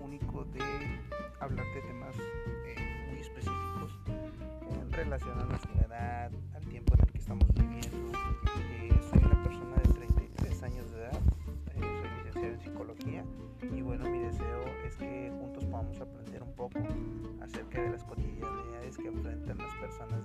único de hablar de temas eh, muy específicos eh, en relación a nuestra edad, al tiempo en el que estamos viviendo. Eh, soy una persona de 33 años de edad, eh, soy licenciado en psicología y bueno, mi deseo es que juntos podamos aprender un poco acerca de las cotidianidades que enfrentan las personas